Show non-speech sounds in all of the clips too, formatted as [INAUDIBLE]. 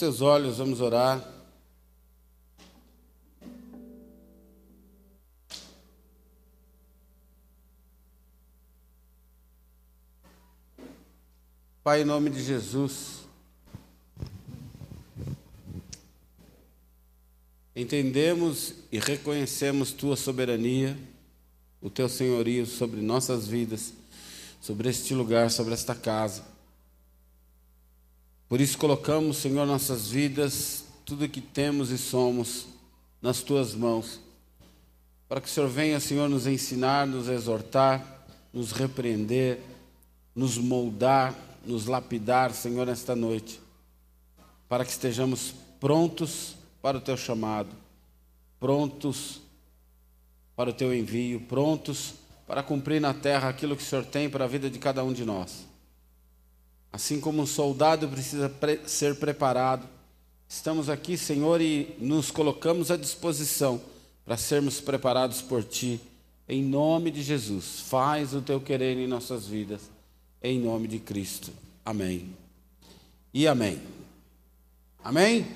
teus olhos, vamos orar. Pai, em nome de Jesus, entendemos e reconhecemos tua soberania, o teu senhorio sobre nossas vidas, sobre este lugar, sobre esta casa. Por isso colocamos, Senhor, nossas vidas, tudo que temos e somos, nas tuas mãos, para que o Senhor venha, Senhor, nos ensinar, nos exortar, nos repreender, nos moldar, nos lapidar, Senhor, nesta noite, para que estejamos prontos para o teu chamado, prontos para o teu envio, prontos para cumprir na terra aquilo que o Senhor tem para a vida de cada um de nós. Assim como um soldado precisa pre ser preparado, estamos aqui, Senhor, e nos colocamos à disposição para sermos preparados por Ti. Em nome de Jesus, faz o Teu querer em nossas vidas, em nome de Cristo. Amém. E amém. Amém?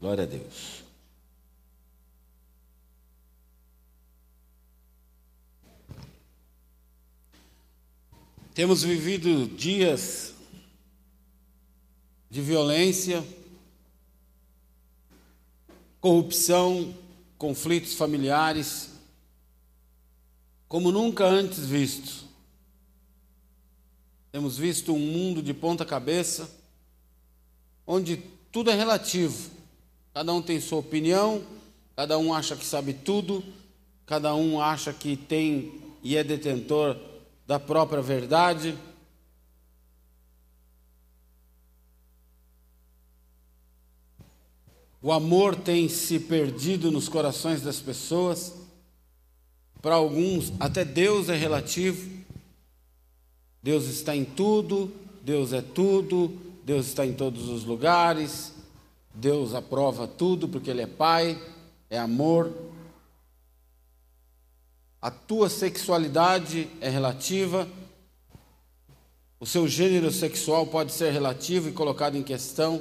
Glória a Deus. Temos vivido dias de violência, corrupção, conflitos familiares, como nunca antes vistos. Temos visto um mundo de ponta cabeça, onde tudo é relativo. Cada um tem sua opinião, cada um acha que sabe tudo, cada um acha que tem e é detentor da própria verdade. O amor tem se perdido nos corações das pessoas. Para alguns, até Deus é relativo. Deus está em tudo, Deus é tudo, Deus está em todos os lugares. Deus aprova tudo porque Ele é Pai, é amor. A tua sexualidade é relativa, o seu gênero sexual pode ser relativo e colocado em questão.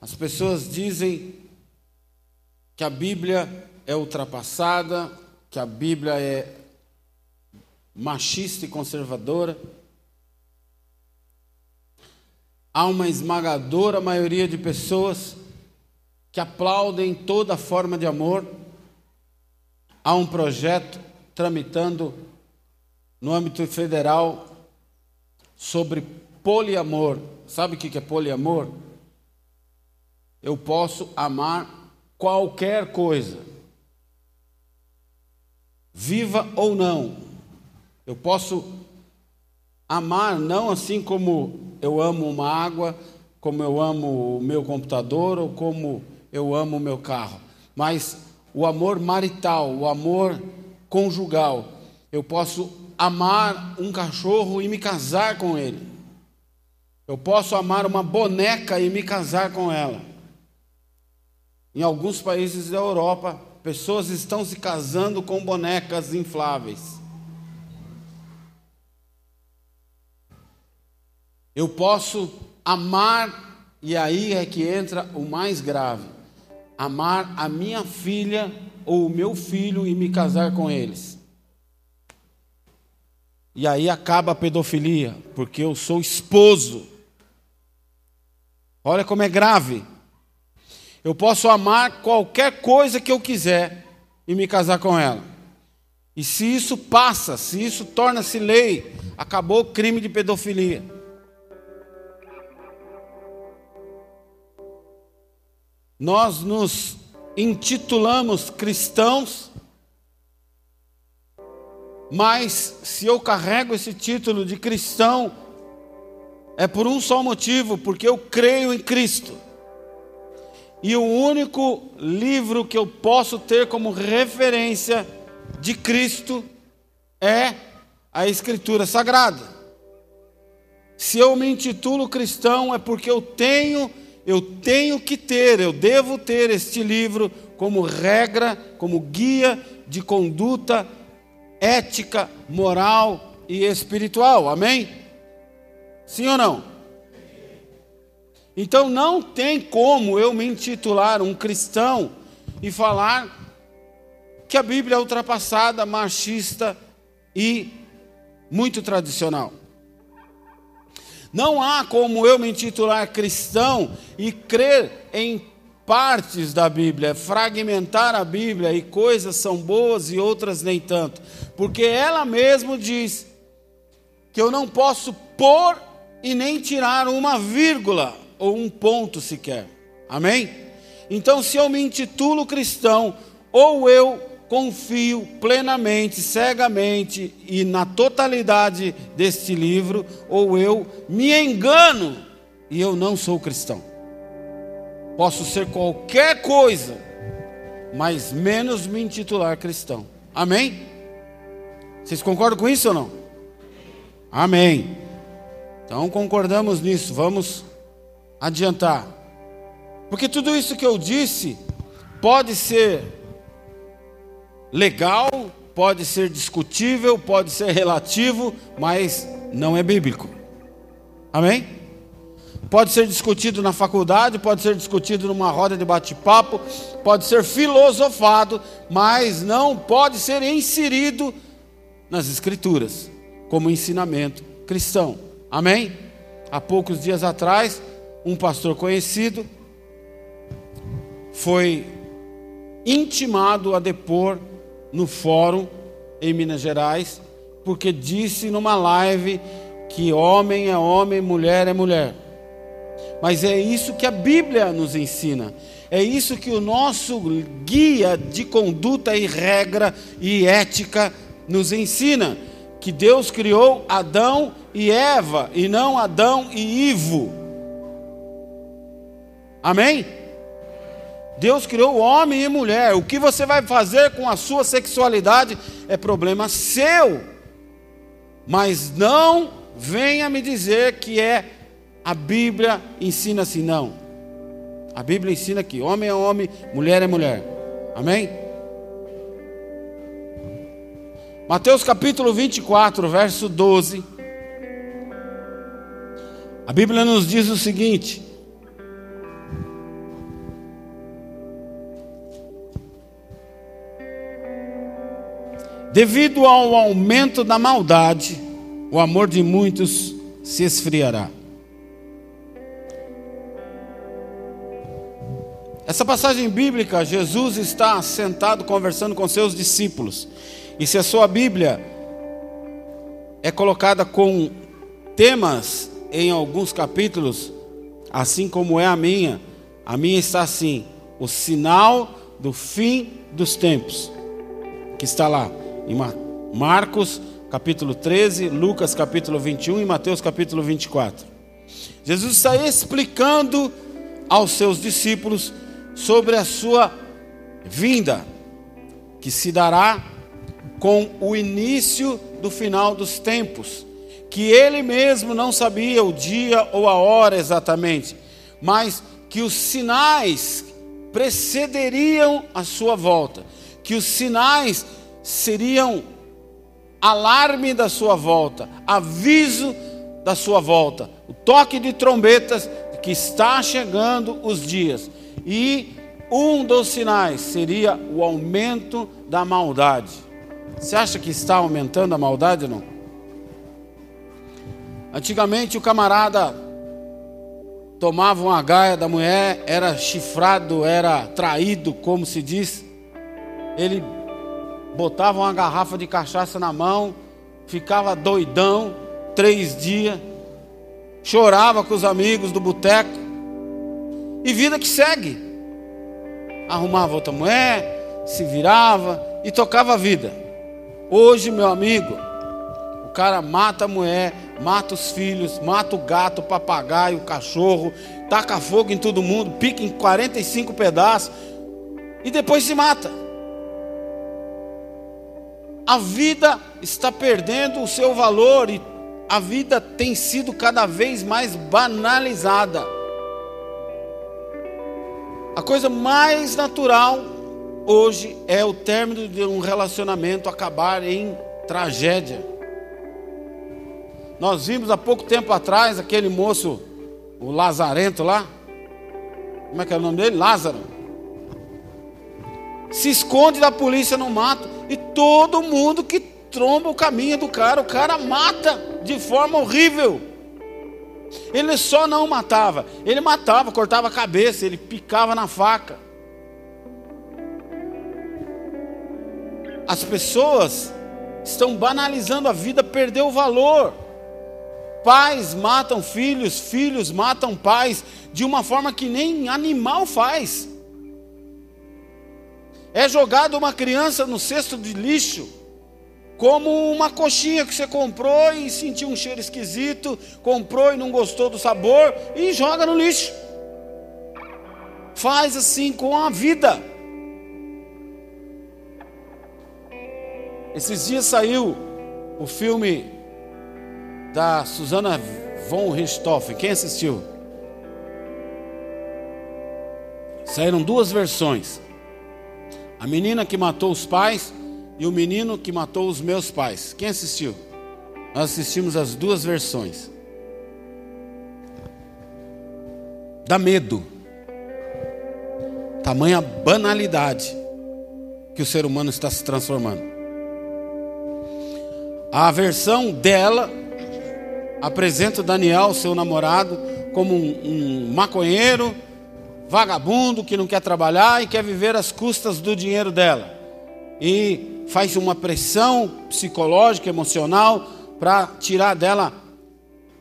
As pessoas dizem que a Bíblia é ultrapassada, que a Bíblia é machista e conservadora. Há uma esmagadora maioria de pessoas que aplaudem toda forma de amor. Há um projeto tramitando no âmbito federal sobre poliamor. Sabe o que é poliamor? Eu posso amar qualquer coisa, viva ou não. Eu posso amar não assim como eu amo uma água, como eu amo o meu computador ou como eu amo o meu carro, mas o amor marital, o amor conjugal. Eu posso amar um cachorro e me casar com ele. Eu posso amar uma boneca e me casar com ela. Em alguns países da Europa, pessoas estão se casando com bonecas infláveis. Eu posso amar, e aí é que entra o mais grave: amar a minha filha ou o meu filho e me casar com eles. E aí acaba a pedofilia, porque eu sou esposo. Olha como é grave. Eu posso amar qualquer coisa que eu quiser e me casar com ela. E se isso passa, se isso torna-se lei, acabou o crime de pedofilia. Nós nos intitulamos cristãos, mas se eu carrego esse título de cristão, é por um só motivo, porque eu creio em Cristo. E o único livro que eu posso ter como referência de Cristo é a Escritura Sagrada. Se eu me intitulo cristão, é porque eu tenho eu tenho que ter, eu devo ter este livro como regra, como guia de conduta ética, moral e espiritual. Amém? Sim ou não? Então não tem como eu me intitular um cristão e falar que a Bíblia é ultrapassada, machista e muito tradicional. Não há como eu me intitular cristão e crer em partes da Bíblia, fragmentar a Bíblia e coisas são boas e outras nem tanto, porque ela mesmo diz que eu não posso pôr e nem tirar uma vírgula ou um ponto sequer. Amém? Então, se eu me intitulo cristão, ou eu confio plenamente, cegamente e na totalidade deste livro, ou eu me engano e eu não sou cristão. Posso ser qualquer coisa, mas menos me intitular cristão. Amém? Vocês concordam com isso ou não? Amém. Então concordamos nisso, vamos adiantar. Porque tudo isso que eu disse pode ser legal, pode ser discutível, pode ser relativo, mas não é bíblico. Amém? Pode ser discutido na faculdade, pode ser discutido numa roda de bate-papo, pode ser filosofado, mas não pode ser inserido nas Escrituras como ensinamento cristão. Amém? Há poucos dias atrás, um pastor conhecido foi intimado a depor no fórum em Minas Gerais, porque disse numa live que homem é homem, mulher é mulher. Mas é isso que a Bíblia nos ensina. É isso que o nosso guia de conduta e regra e ética nos ensina que Deus criou Adão e Eva, e não Adão e Ivo. Amém? Deus criou homem e mulher. O que você vai fazer com a sua sexualidade é problema seu. Mas não venha me dizer que é a Bíblia ensina assim, não. A Bíblia ensina que homem é homem, mulher é mulher. Amém? Mateus capítulo 24, verso 12. A Bíblia nos diz o seguinte: Devido ao aumento da maldade, o amor de muitos se esfriará. Essa passagem bíblica, Jesus está sentado conversando com seus discípulos. E se a sua Bíblia é colocada com temas em alguns capítulos, assim como é a minha, a minha está assim: o sinal do fim dos tempos, que está lá em Marcos capítulo 13, Lucas capítulo 21 e Mateus capítulo 24. Jesus está explicando aos seus discípulos sobre a sua vinda, que se dará com o início do final dos tempos, que ele mesmo não sabia o dia ou a hora exatamente, mas que os sinais precederiam a sua volta, que os sinais seriam alarme da sua volta, aviso da sua volta, o toque de trombetas que está chegando os dias. E um dos sinais seria o aumento da maldade. Você acha que está aumentando a maldade não? Antigamente o camarada tomava uma gaia da mulher, era chifrado, era traído, como se diz. Ele botava uma garrafa de cachaça na mão, ficava doidão três dias, chorava com os amigos do boteco, e vida que segue. Arrumava outra mulher, se virava e tocava a vida. Hoje, meu amigo, o cara mata a mulher, mata os filhos, mata o gato, o papagaio, o cachorro, taca fogo em todo mundo, pica em 45 pedaços e depois se mata. A vida está perdendo o seu valor e a vida tem sido cada vez mais banalizada. A coisa mais natural hoje é o término de um relacionamento acabar em tragédia. Nós vimos há pouco tempo atrás aquele moço, o Lazarento lá. Como é que é o nome dele? Lázaro. Se esconde da polícia no mato todo mundo que tromba o caminho do cara, o cara mata de forma horrível. Ele só não matava, ele matava, cortava a cabeça, ele picava na faca. As pessoas estão banalizando a vida, perdeu o valor. Pais matam filhos, filhos matam pais de uma forma que nem animal faz. É jogado uma criança no cesto de lixo, como uma coxinha que você comprou e sentiu um cheiro esquisito, comprou e não gostou do sabor e joga no lixo. Faz assim com a vida. Esses dias saiu o filme da Susana von Richthofen. Quem assistiu? Saíram duas versões. A menina que matou os pais e o menino que matou os meus pais. Quem assistiu? Nós assistimos as duas versões. Dá medo. Tamanha banalidade que o ser humano está se transformando. A versão dela apresenta Daniel, seu namorado, como um, um maconheiro, vagabundo que não quer trabalhar e quer viver às custas do dinheiro dela. E faz uma pressão psicológica, emocional, para tirar dela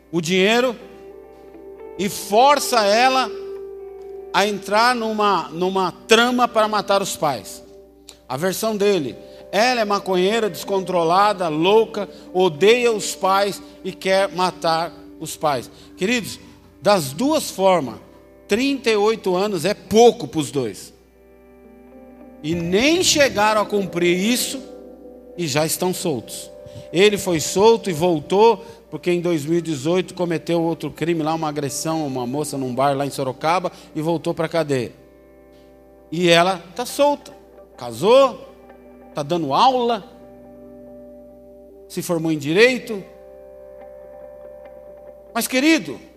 o dinheiro e força ela a entrar numa, numa trama para matar os pais. A versão dele ela é maconheira, descontrolada, louca, odeia os pais e quer matar os pais. Queridos, das duas formas, 38 anos é pouco para os dois. E nem chegaram a cumprir isso e já estão soltos. Ele foi solto e voltou porque em 2018 cometeu outro crime lá, uma agressão uma moça num bar lá em Sorocaba e voltou para a cadeia. E ela está solta, casou, está dando aula, se formou em direito. Mas, querido,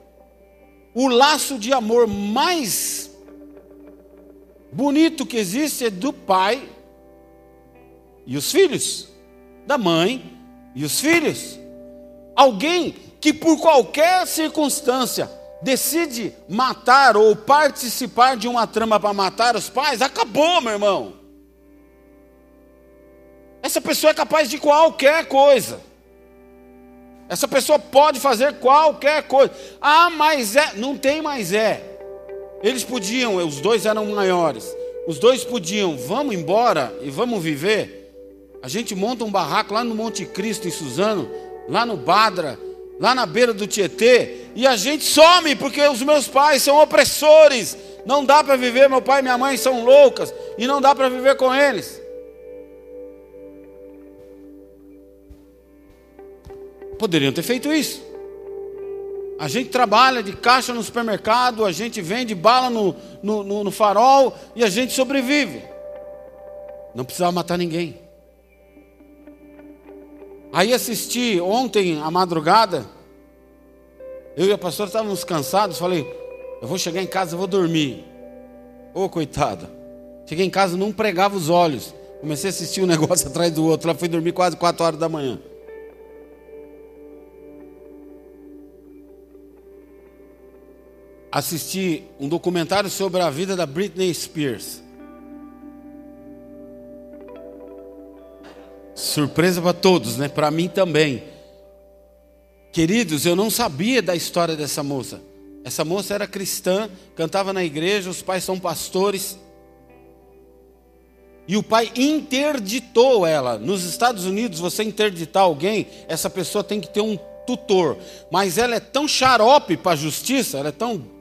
o laço de amor mais bonito que existe é do pai e os filhos, da mãe e os filhos. Alguém que por qualquer circunstância decide matar ou participar de uma trama para matar os pais, acabou, meu irmão. Essa pessoa é capaz de qualquer coisa. Essa pessoa pode fazer qualquer coisa. Ah, mas é. Não tem mais é. Eles podiam, os dois eram maiores. Os dois podiam, vamos embora e vamos viver. A gente monta um barraco lá no Monte Cristo, em Suzano, lá no Badra, lá na beira do Tietê, e a gente some porque os meus pais são opressores. Não dá para viver, meu pai e minha mãe são loucas, e não dá para viver com eles. Poderiam ter feito isso. A gente trabalha de caixa no supermercado, a gente vende bala no, no, no, no farol e a gente sobrevive. Não precisava matar ninguém. Aí assisti ontem à madrugada, eu e a pastora estávamos cansados, falei, eu vou chegar em casa, eu vou dormir. Ô oh, coitada. Cheguei em casa, não pregava os olhos. Comecei a assistir um [LAUGHS] negócio atrás do outro. Lá fui dormir quase 4 horas da manhã. Assisti um documentário sobre a vida da Britney Spears. Surpresa para todos, né? Para mim também. Queridos, eu não sabia da história dessa moça. Essa moça era cristã, cantava na igreja, os pais são pastores. E o pai interditou ela. Nos Estados Unidos, você interditar alguém, essa pessoa tem que ter um tutor. Mas ela é tão xarope para a justiça, ela é tão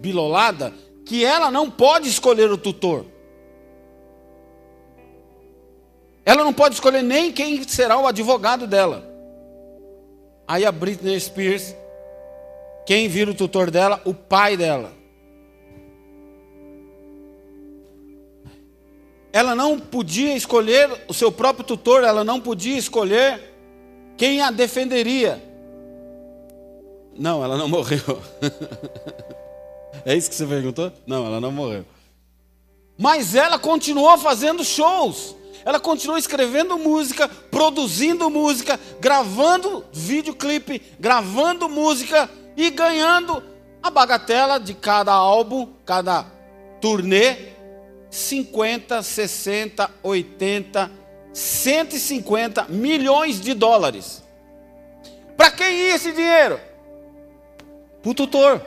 bilolada que ela não pode escolher o tutor. Ela não pode escolher nem quem será o advogado dela. Aí a Britney Spears, quem vira o tutor dela? O pai dela. Ela não podia escolher o seu próprio tutor, ela não podia escolher quem a defenderia Não, ela não morreu. [LAUGHS] é isso que você perguntou? Não, ela não morreu. Mas ela continuou fazendo shows. Ela continuou escrevendo música, produzindo música, gravando videoclipe, gravando música e ganhando a bagatela de cada álbum, cada turnê, 50, 60, 80, 150 milhões de dólares. Para quem ia esse dinheiro? Para o tutor.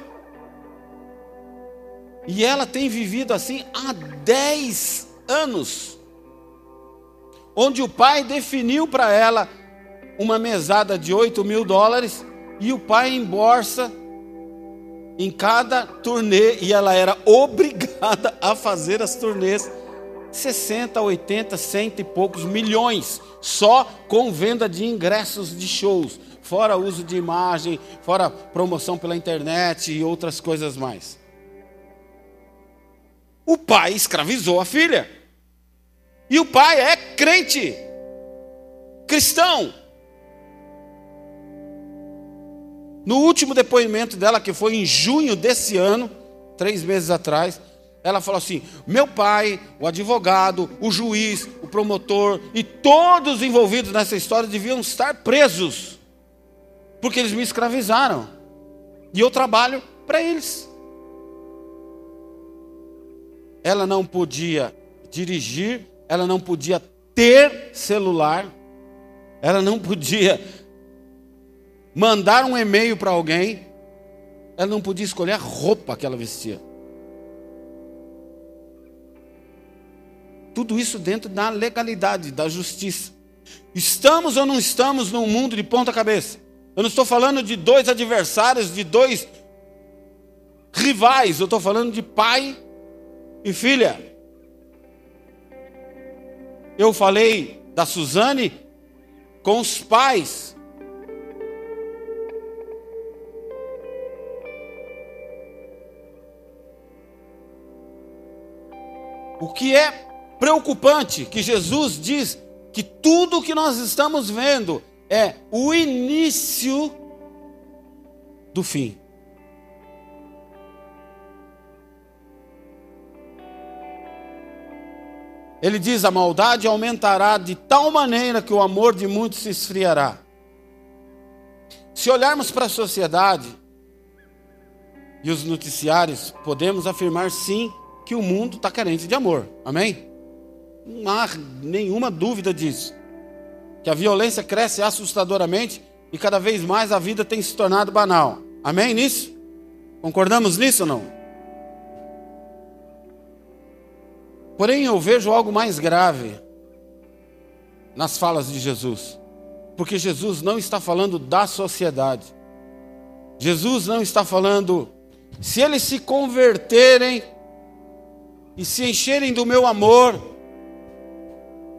E ela tem vivido assim há 10 anos. Onde o pai definiu para ela uma mesada de 8 mil dólares e o pai embolsa em cada turnê e ela era [LAUGHS] obrigada a fazer as turnês 60, 80, cento e poucos milhões só com venda de ingressos de shows, fora uso de imagem, fora promoção pela internet e outras coisas mais. O pai escravizou a filha. E o pai é crente, cristão. No último depoimento dela, que foi em junho desse ano, três meses atrás, ela falou assim: meu pai, o advogado, o juiz, o promotor e todos os envolvidos nessa história deviam estar presos, porque eles me escravizaram. E eu trabalho para eles. Ela não podia dirigir, ela não podia ter celular, ela não podia mandar um e-mail para alguém, ela não podia escolher a roupa que ela vestia. Tudo isso dentro da legalidade, da justiça. Estamos ou não estamos num mundo de ponta cabeça? Eu não estou falando de dois adversários, de dois rivais, eu estou falando de pai e filha. Eu falei da Suzane com os pais O que é preocupante que Jesus diz que tudo que nós estamos vendo é o início do fim. Ele diz: a maldade aumentará de tal maneira que o amor de muitos se esfriará. Se olharmos para a sociedade e os noticiários, podemos afirmar sim que o mundo está carente de amor. Amém? Não há nenhuma dúvida disso. Que a violência cresce assustadoramente e cada vez mais a vida tem se tornado banal. Amém nisso? Concordamos nisso ou não? Porém, eu vejo algo mais grave nas falas de Jesus. Porque Jesus não está falando da sociedade. Jesus não está falando, se eles se converterem, e se encherem do meu amor.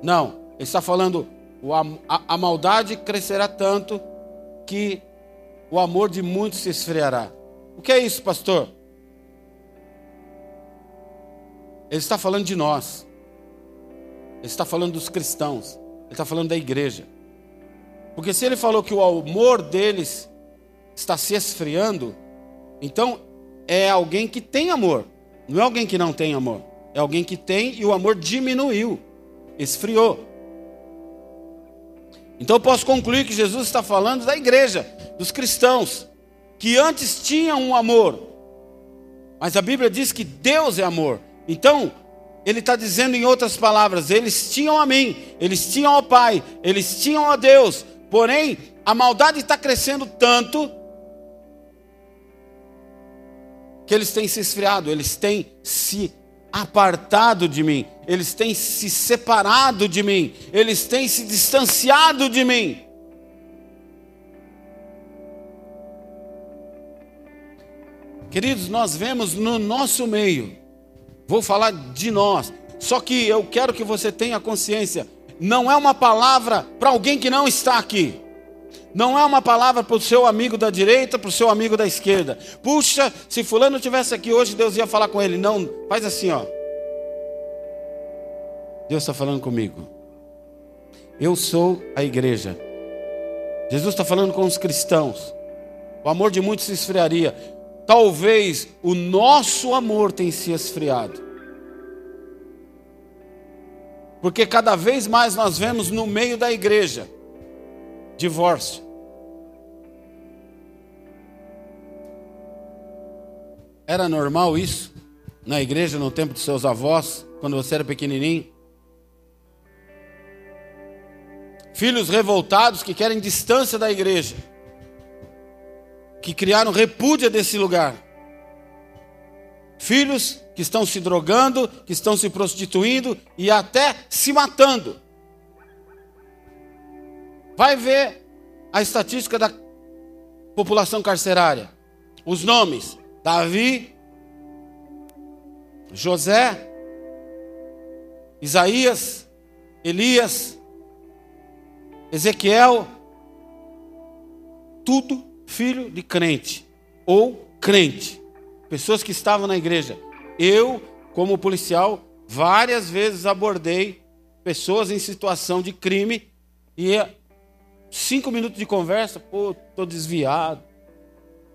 Não, ele está falando, a, a maldade crescerá tanto que o amor de muitos se esfriará. O que é isso, pastor? Ele está falando de nós. Ele está falando dos cristãos. Ele está falando da igreja. Porque se ele falou que o amor deles está se esfriando, então é alguém que tem amor. Não é alguém que não tem amor. É alguém que tem e o amor diminuiu, esfriou. Então eu posso concluir que Jesus está falando da igreja, dos cristãos, que antes tinham um amor, mas a Bíblia diz que Deus é amor. Então, ele está dizendo em outras palavras: eles tinham a mim, eles tinham ao Pai, eles tinham a Deus, porém, a maldade está crescendo tanto que eles têm se esfriado, eles têm se apartado de mim, eles têm se separado de mim, eles têm se distanciado de mim. Queridos, nós vemos no nosso meio, vou falar de nós, só que eu quero que você tenha consciência, não é uma palavra para alguém que não está aqui. Não é uma palavra para o seu amigo da direita, para o seu amigo da esquerda. Puxa, se fulano tivesse aqui hoje, Deus ia falar com ele. Não, faz assim, ó. Deus está falando comigo. Eu sou a igreja. Jesus está falando com os cristãos. o amor de muitos se esfriaria. Talvez o nosso amor tenha se esfriado. Porque cada vez mais nós vemos no meio da igreja divórcio. Era normal isso na igreja no tempo de seus avós, quando você era pequenininho? Filhos revoltados que querem distância da igreja, que criaram repúdia desse lugar. Filhos que estão se drogando, que estão se prostituindo e até se matando. Vai ver a estatística da população carcerária. Os nomes: Davi, José, Isaías, Elias, Ezequiel, tudo filho de crente ou crente, pessoas que estavam na igreja. Eu, como policial, várias vezes abordei pessoas em situação de crime e cinco minutos de conversa, pô, estou desviado.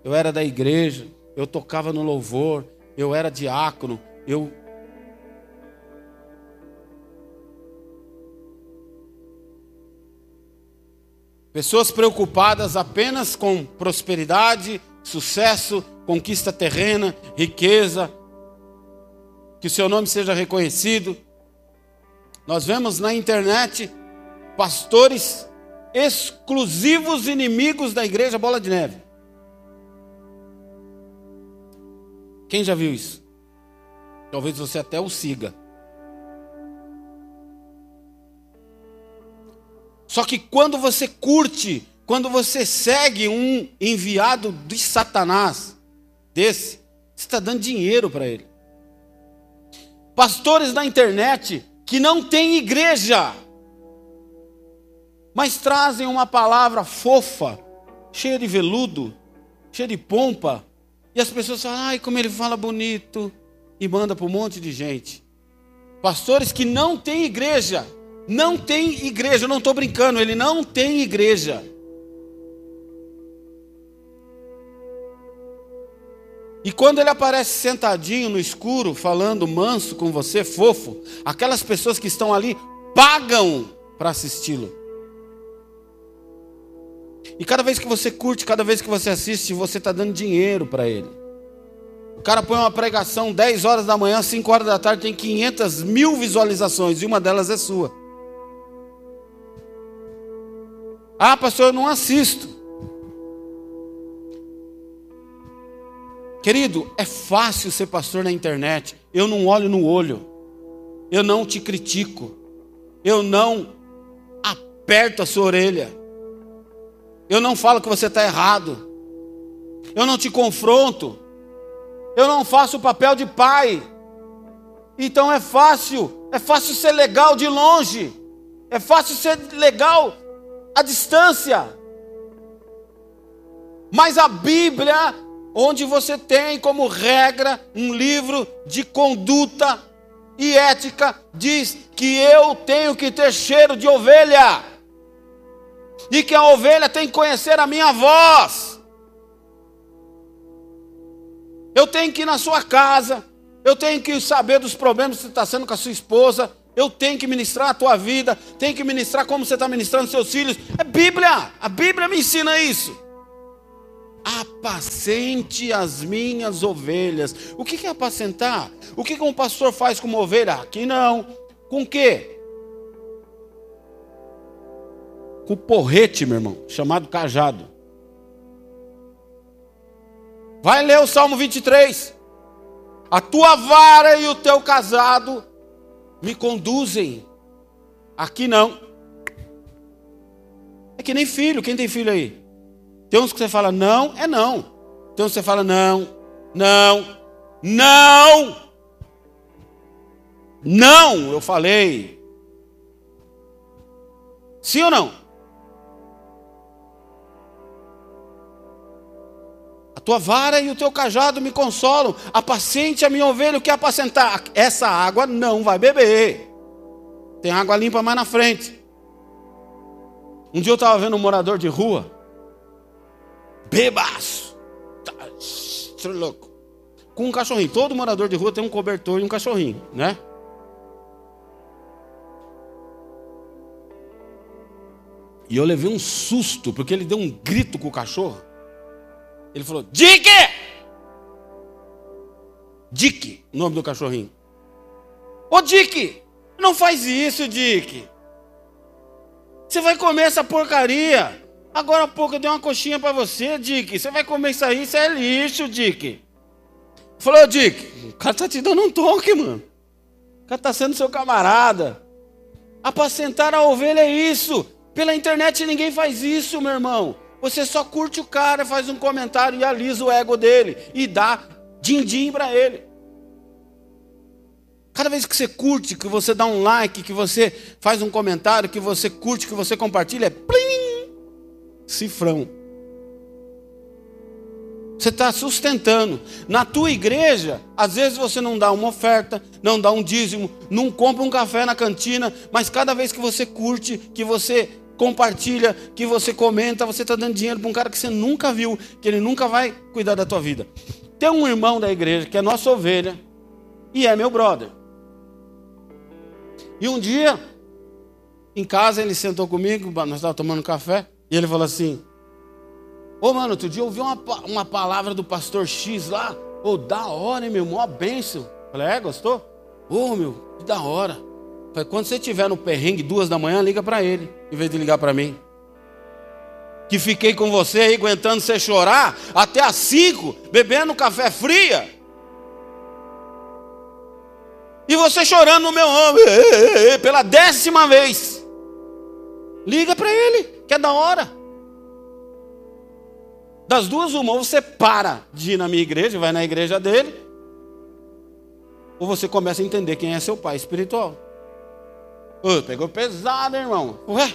Eu era da igreja, eu tocava no louvor, eu era diácono, eu Pessoas preocupadas apenas com prosperidade, sucesso, conquista terrena, riqueza, que o seu nome seja reconhecido. Nós vemos na internet pastores exclusivos inimigos da igreja Bola de Neve. Quem já viu isso? Talvez você até o siga. Só que quando você curte, quando você segue um enviado de Satanás, desse, você está dando dinheiro para ele. Pastores na internet que não têm igreja, mas trazem uma palavra fofa, cheia de veludo, cheia de pompa, e as pessoas falam, ai, como ele fala bonito, e manda para um monte de gente. Pastores que não têm igreja, não tem igreja, eu não estou brincando, ele não tem igreja. E quando ele aparece sentadinho no escuro, falando manso com você, fofo, aquelas pessoas que estão ali pagam para assisti-lo. E cada vez que você curte, cada vez que você assiste, você está dando dinheiro para ele. O cara põe uma pregação 10 horas da manhã, 5 horas da tarde, tem 500 mil visualizações e uma delas é sua. Ah, pastor, eu não assisto. Querido, é fácil ser pastor na internet. Eu não olho no olho. Eu não te critico. Eu não aperto a sua orelha. Eu não falo que você está errado. Eu não te confronto. Eu não faço o papel de pai. Então é fácil. É fácil ser legal de longe. É fácil ser legal a distância. Mas a Bíblia, onde você tem como regra um livro de conduta e ética, diz que eu tenho que ter cheiro de ovelha. E que a ovelha tem que conhecer a minha voz. Eu tenho que ir na sua casa, eu tenho que saber dos problemas que você está sendo com a sua esposa, eu tenho que ministrar a tua vida, tenho que ministrar como você está ministrando seus filhos. É Bíblia, a Bíblia me ensina isso. Apacente as minhas ovelhas. O que é apacentar? O que um pastor faz com uma ovelha? Aqui não. Com o quê? Com porrete, meu irmão, chamado cajado. Vai ler o Salmo 23. A tua vara e o teu casado me conduzem. Aqui não. É que nem filho. Quem tem filho aí? Tem uns que você fala não, é não. Tem uns que você fala não, não, não. Não, eu falei. Sim ou não? Tua vara e o teu cajado me consolam. Apacente a minha ovelha, o que apacentar? Essa água não vai beber. Tem água limpa mais na frente. Um dia eu estava vendo um morador de rua, bebaço. Tá, louco. Com um cachorrinho. Todo morador de rua tem um cobertor e um cachorrinho, né? E eu levei um susto, porque ele deu um grito com o cachorro. Ele falou: Dick! Dick, nome do cachorrinho. Ô Dick, não faz isso, Dick. Você vai comer essa porcaria. Agora há pouco eu dei uma coxinha para você, Dick. Você vai comer isso aí, isso é lixo, Dick. Falou, Dick, o cara tá te dando um toque, mano. O cara tá sendo seu camarada. Apacentar a ovelha é isso. Pela internet ninguém faz isso, meu irmão. Você só curte o cara, faz um comentário e alisa o ego dele e dá din-din para ele. Cada vez que você curte, que você dá um like, que você faz um comentário, que você curte, que você compartilha, é plim, cifrão. Você está sustentando. Na tua igreja, às vezes você não dá uma oferta, não dá um dízimo, não compra um café na cantina, mas cada vez que você curte, que você compartilha, que você comenta, você está dando dinheiro para um cara que você nunca viu, que ele nunca vai cuidar da tua vida. Tem um irmão da igreja que é nossa ovelha e é meu brother. E um dia, em casa, ele sentou comigo, nós estávamos tomando café, e ele falou assim: Ô oh, mano, outro dia eu ouvi uma, uma palavra do pastor X lá, ô, oh, da hora, hein, meu, mó bênção. Falei, é, gostou? Ô, oh, meu, que da hora. Falei, quando você estiver no perrengue, duas da manhã, liga para ele, em vez de ligar para mim. Que fiquei com você aí, aguentando você chorar, até às cinco, bebendo café fria. E você chorando no meu ombro, pela décima vez. Liga para ele, que é da hora. Das duas, uma, ou você para de ir na minha igreja, vai na igreja dele, ou você começa a entender quem é seu pai espiritual. Ô, pegou pesado, irmão. Ué?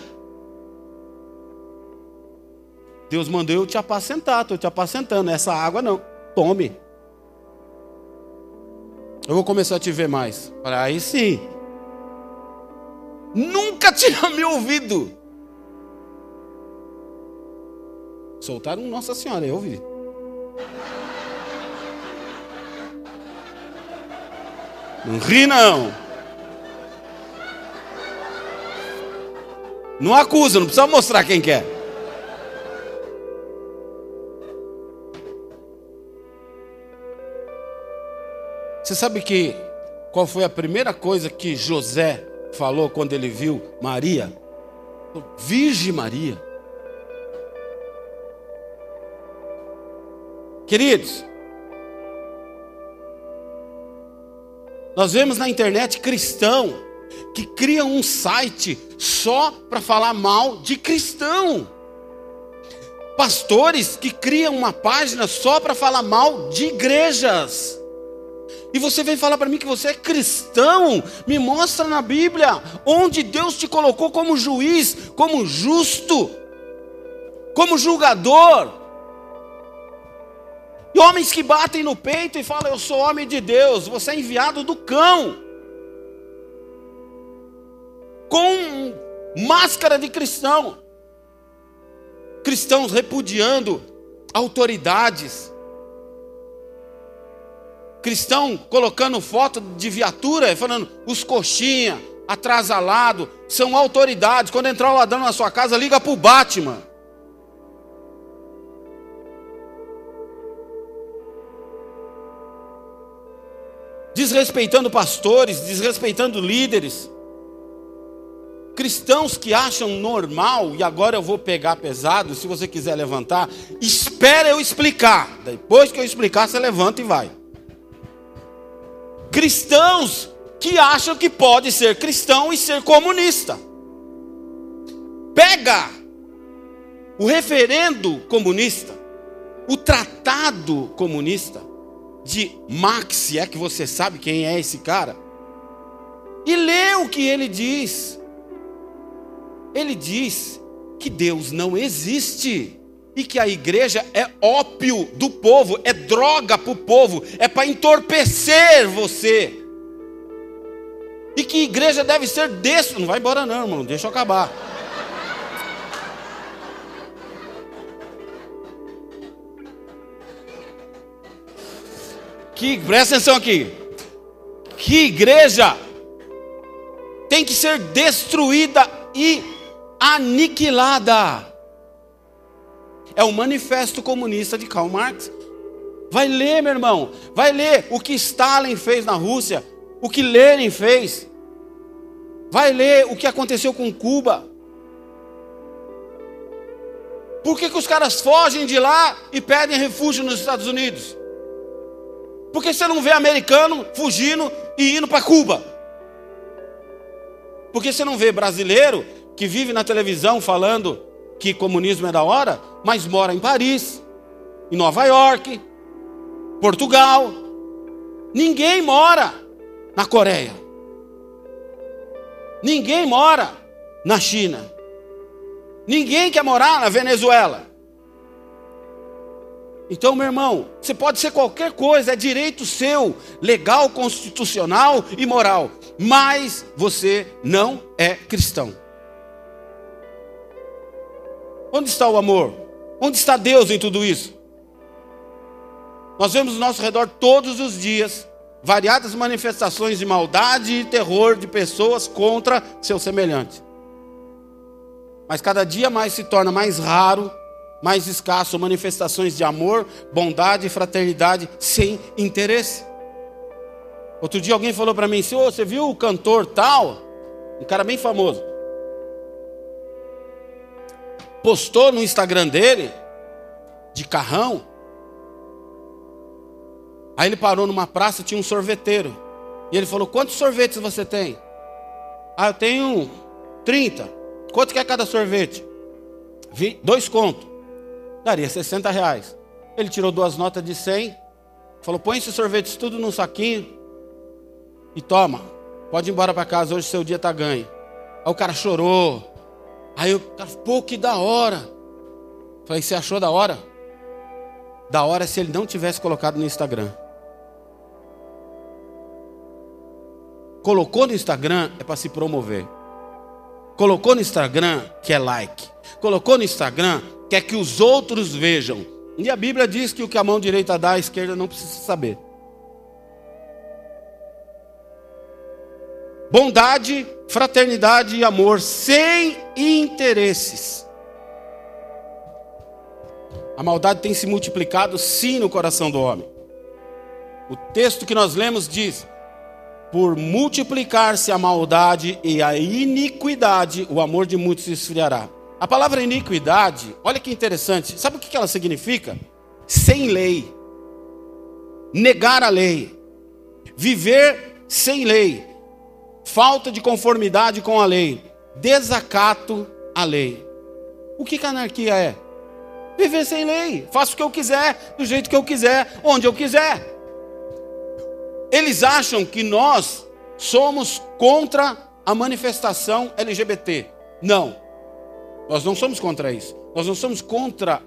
Deus mandou eu te apacentar, estou te apacentando. Essa água não. Tome. Eu vou começar a te ver mais. Aí sim. Nunca tinha me ouvido. Soltaram Nossa Senhora, eu ouvi. Não ri não. Não acusa, não precisa mostrar quem quer. É. Você sabe que qual foi a primeira coisa que José falou quando ele viu Maria? Virgem Maria. Queridos, nós vemos na internet cristão que cria um site só para falar mal de cristão. Pastores que criam uma página só para falar mal de igrejas. E você vem falar para mim que você é cristão? Me mostra na Bíblia onde Deus te colocou como juiz, como justo, como julgador. E homens que batem no peito e falam: Eu sou homem de Deus, você é enviado do cão. Com máscara de cristão. Cristãos repudiando autoridades cristão colocando foto de viatura, falando os coxinha, atrasalado, são autoridades. Quando entrar o ladrão na sua casa, liga para o Batman. Desrespeitando pastores, desrespeitando líderes. Cristãos que acham normal, e agora eu vou pegar pesado, se você quiser levantar, espera eu explicar. Depois que eu explicar, você levanta e vai cristãos que acham que pode ser cristão e ser comunista. Pega o referendo comunista, o tratado comunista de Marx, é que você sabe quem é esse cara, e lê o que ele diz ele diz que Deus não existe e que a igreja é ópio do povo, é droga para o povo, é para entorpecer você. E que igreja deve ser desse. Não vai embora, não, irmão, deixa eu acabar. Que, presta atenção aqui. Que igreja tem que ser destruída e aniquilada. É o manifesto comunista de Karl Marx. Vai ler, meu irmão. Vai ler o que Stalin fez na Rússia, o que Lenin fez. Vai ler o que aconteceu com Cuba. Por que, que os caras fogem de lá e pedem refúgio nos Estados Unidos? Por que você não vê americano fugindo e indo para Cuba? Por que você não vê brasileiro que vive na televisão falando que comunismo é da hora, mas mora em Paris, em Nova York, Portugal. Ninguém mora na Coreia. Ninguém mora na China. Ninguém quer morar na Venezuela. Então, meu irmão, você pode ser qualquer coisa, é direito seu, legal, constitucional e moral, mas você não é cristão. Onde está o amor? Onde está Deus em tudo isso? Nós vemos ao nosso redor todos os dias variadas manifestações de maldade e terror de pessoas contra seu semelhante. Mas cada dia mais se torna mais raro, mais escasso manifestações de amor, bondade e fraternidade sem interesse. Outro dia alguém falou para mim: Senhor, você viu o cantor tal? Um cara bem famoso postou no Instagram dele, de carrão. Aí ele parou numa praça, tinha um sorveteiro. E ele falou: Quantos sorvetes você tem? Ah, eu tenho 30. Quanto que é cada sorvete? Dois contos. Daria 60 reais. Ele tirou duas notas de 100. Falou: Põe esses sorvetes tudo num saquinho. E toma. Pode ir embora para casa, hoje seu dia está ganho. Aí o cara chorou. Aí o cara, pô, que da hora. Falei, você achou da hora? Da hora se ele não tivesse colocado no Instagram. Colocou no Instagram é para se promover. Colocou no Instagram que é like. Colocou no Instagram quer que os outros vejam. E a Bíblia diz que o que a mão direita dá, a esquerda não precisa saber. Bondade, fraternidade e amor sem interesses. A maldade tem se multiplicado sim no coração do homem. O texto que nós lemos diz: Por multiplicar-se a maldade e a iniquidade, o amor de muitos se esfriará. A palavra iniquidade, olha que interessante, sabe o que ela significa? Sem lei, negar a lei, viver sem lei, falta de conformidade com a lei, desacato à lei. O que, que anarquia é? Viver sem lei, faço o que eu quiser, do jeito que eu quiser, onde eu quiser. Eles acham que nós somos contra a manifestação LGBT. Não, nós não somos contra isso. Nós não somos contra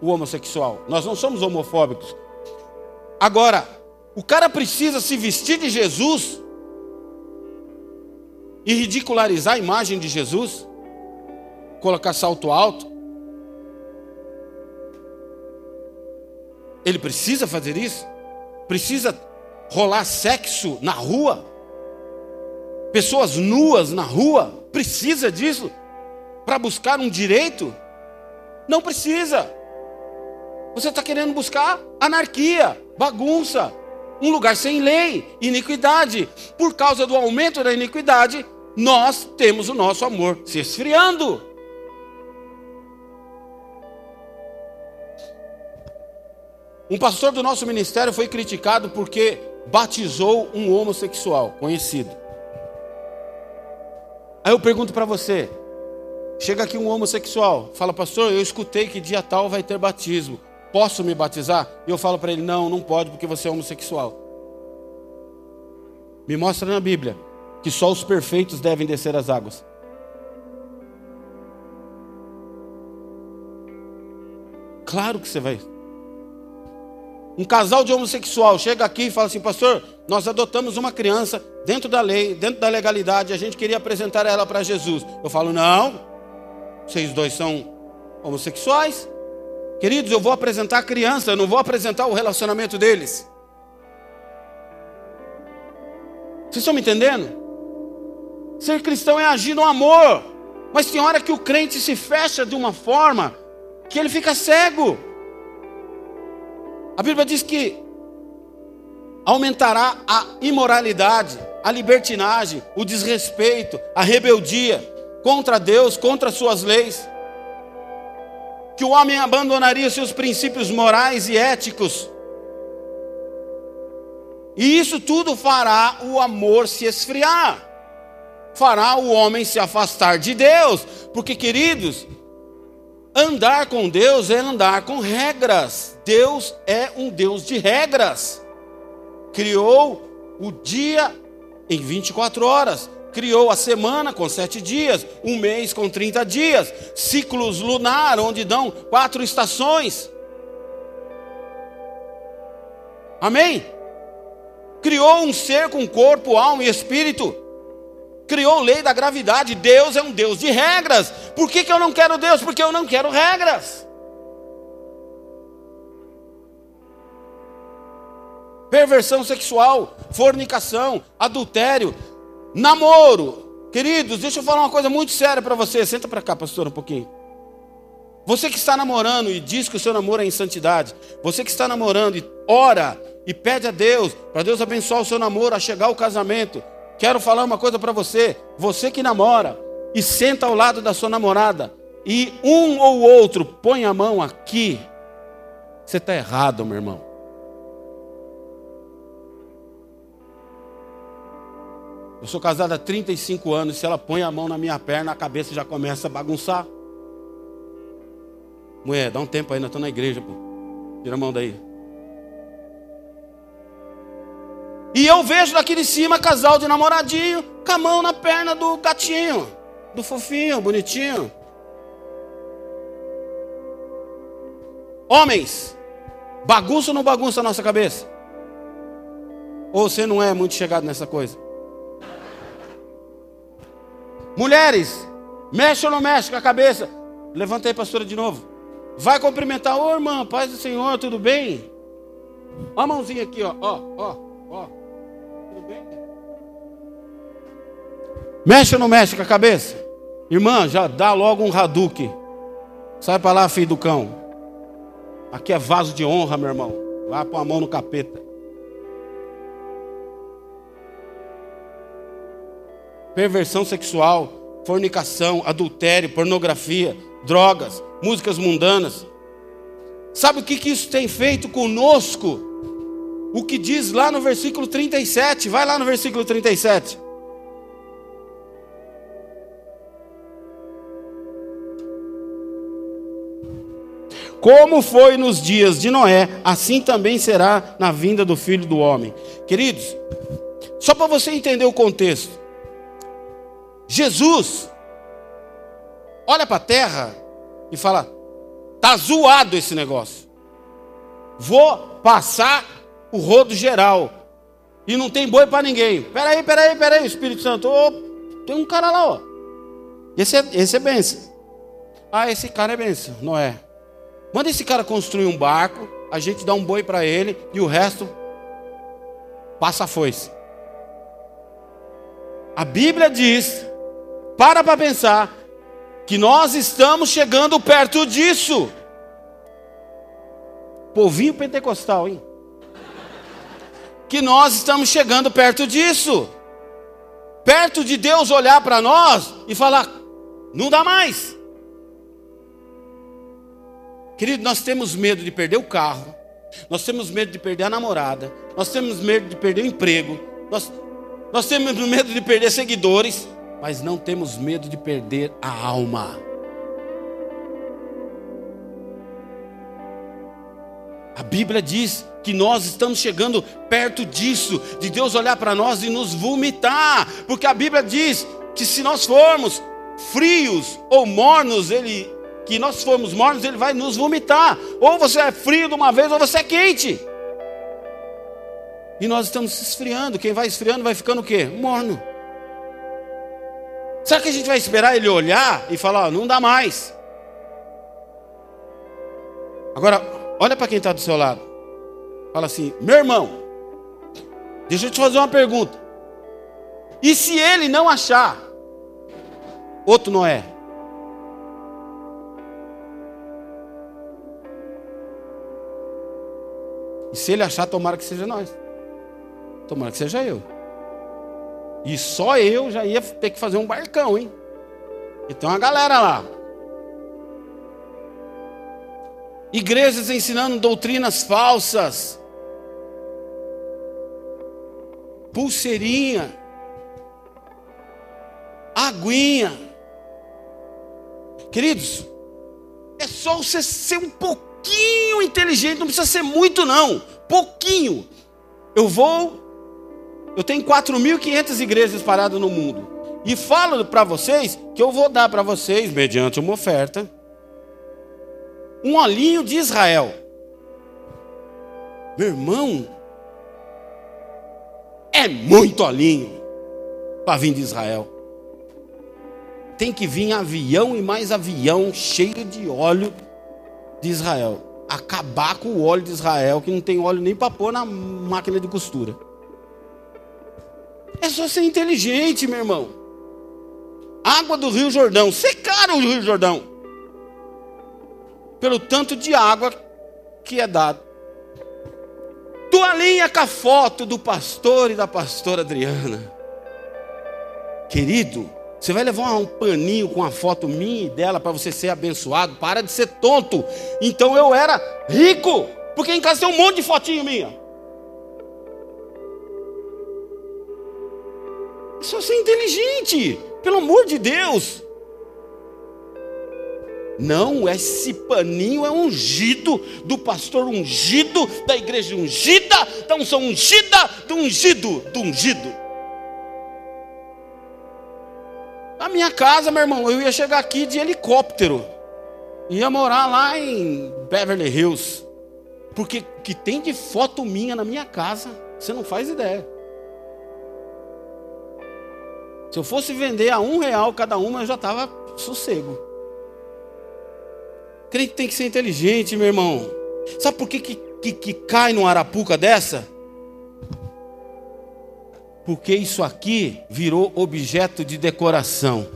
o homossexual. Nós não somos homofóbicos. Agora, o cara precisa se vestir de Jesus e ridicularizar a imagem de Jesus, colocar salto alto. Ele precisa fazer isso? Precisa rolar sexo na rua? Pessoas nuas na rua? Precisa disso? Para buscar um direito? Não precisa. Você está querendo buscar anarquia, bagunça, um lugar sem lei, iniquidade. Por causa do aumento da iniquidade, nós temos o nosso amor se esfriando. Um pastor do nosso ministério foi criticado porque batizou um homossexual conhecido. Aí eu pergunto para você: chega aqui um homossexual, fala, pastor, eu escutei que dia tal vai ter batismo, posso me batizar? E eu falo para ele: não, não pode porque você é homossexual. Me mostra na Bíblia que só os perfeitos devem descer as águas. Claro que você vai. Um casal de homossexual chega aqui e fala assim, pastor, nós adotamos uma criança dentro da lei, dentro da legalidade, a gente queria apresentar ela para Jesus. Eu falo, não, vocês dois são homossexuais. Queridos, eu vou apresentar a criança, eu não vou apresentar o relacionamento deles. Vocês estão me entendendo? Ser cristão é agir no amor. Mas tem hora que o crente se fecha de uma forma que ele fica cego. A Bíblia diz que aumentará a imoralidade, a libertinagem, o desrespeito, a rebeldia contra Deus, contra suas leis. Que o homem abandonaria seus princípios morais e éticos. E isso tudo fará o amor se esfriar. Fará o homem se afastar de Deus. Porque, queridos, andar com Deus é andar com regras. Deus é um Deus de regras criou o dia em 24 horas, criou a semana com sete dias, um mês com 30 dias, ciclos lunar, onde dão quatro estações. Amém? Criou um ser com corpo, alma e espírito. Criou lei da gravidade. Deus é um Deus de regras. Por que, que eu não quero Deus? Porque eu não quero regras. perversão sexual, fornicação, adultério, namoro. Queridos, deixa eu falar uma coisa muito séria para você. Senta para cá, pastor, um pouquinho. Você que está namorando e diz que o seu namoro é santidade, você que está namorando e ora e pede a Deus, para Deus abençoar o seu namoro a chegar ao casamento. Quero falar uma coisa para você. Você que namora e senta ao lado da sua namorada e um ou outro põe a mão aqui, você está errado, meu irmão. Eu sou casado há 35 anos, se ela põe a mão na minha perna, a cabeça já começa a bagunçar. Mulher, dá um tempo aí, nós estamos na igreja, pô. Tira a mão daí. E eu vejo daqui de cima casal de namoradinho com a mão na perna do gatinho, do fofinho, bonitinho. Homens, bagunça ou não bagunça a nossa cabeça? Ou você não é muito chegado nessa coisa? Mulheres, mexe ou não mexe com a cabeça? Levanta aí, pastora, de novo. Vai cumprimentar, ô irmã, paz do Senhor, tudo bem? Ó a mãozinha aqui, ó, ó, ó, ó. Mexe ou não mexe com a cabeça? Irmã, já dá logo um raduque. Sai para lá, filho do cão. Aqui é vaso de honra, meu irmão. Vai pôr a mão no capeta. perversão sexual, fornicação, adultério, pornografia, drogas, músicas mundanas. Sabe o que, que isso tem feito conosco? O que diz lá no versículo 37, vai lá no versículo 37. Como foi nos dias de Noé, assim também será na vinda do filho do homem. Queridos, só para você entender o contexto. Jesus olha para a terra e fala: tá zoado esse negócio. Vou passar o rodo geral. E não tem boi para ninguém. Peraí, peraí, peraí, Espírito Santo. Oh, tem um cara lá, ó. Esse é, esse é benção. Ah, esse cara é benção, não é? Manda esse cara construir um barco, a gente dá um boi para ele e o resto passa a foice. A Bíblia diz para para pensar que nós estamos chegando perto disso. Povinho pentecostal, hein? Que nós estamos chegando perto disso. Perto de Deus olhar para nós e falar: não dá mais. Querido, nós temos medo de perder o carro, nós temos medo de perder a namorada, nós temos medo de perder o emprego, nós, nós temos medo de perder seguidores, mas não temos medo de perder a alma. A Bíblia diz que nós estamos chegando perto disso, de Deus olhar para nós e nos vomitar, porque a Bíblia diz que se nós formos frios ou mornos, ele que nós formos mornos, ele vai nos vomitar. Ou você é frio de uma vez, ou você é quente. E nós estamos se esfriando. Quem vai esfriando vai ficando o quê? Morno. Será que a gente vai esperar ele olhar e falar, não dá mais? Agora, olha para quem está do seu lado. Fala assim, meu irmão, deixa eu te fazer uma pergunta. E se ele não achar outro Noé? E se ele achar, tomara que seja nós. Tomara que seja eu. E só eu já ia ter que fazer um barcão, hein? E tem uma galera lá. Igrejas ensinando doutrinas falsas. Pulseirinha. Aguinha. Queridos, é só você ser um pouquinho inteligente, não precisa ser muito não, pouquinho. Eu vou eu tenho 4.500 igrejas paradas no mundo. E falo para vocês que eu vou dar para vocês, mediante uma oferta, um olhinho de Israel. Meu irmão, é muito olhinho para vir de Israel. Tem que vir avião e mais avião cheio de óleo de Israel. Acabar com o óleo de Israel, que não tem óleo nem para pôr na máquina de costura. É só ser inteligente, meu irmão. Água do Rio Jordão, secaram o Rio Jordão. Pelo tanto de água que é dado. Toalhinha com a foto do pastor e da pastora Adriana. Querido, você vai levar um paninho com a foto minha e dela para você ser abençoado? Para de ser tonto. Então eu era rico, porque em casa tem um monte de fotinho minha. Só ser inteligente, pelo amor de Deus. Não, esse paninho é ungido do pastor ungido, da igreja ungida, da unção ungida, do ungido, do ungido. Minha casa, meu irmão, eu ia chegar aqui de helicóptero. Ia morar lá em Beverly Hills. Porque que tem de foto minha na minha casa, você não faz ideia. Se eu fosse vender a um real cada uma, eu já estava sossego. Crente tem que ser inteligente, meu irmão. Sabe por que, que, que, que cai numa arapuca dessa? Porque isso aqui virou objeto de decoração,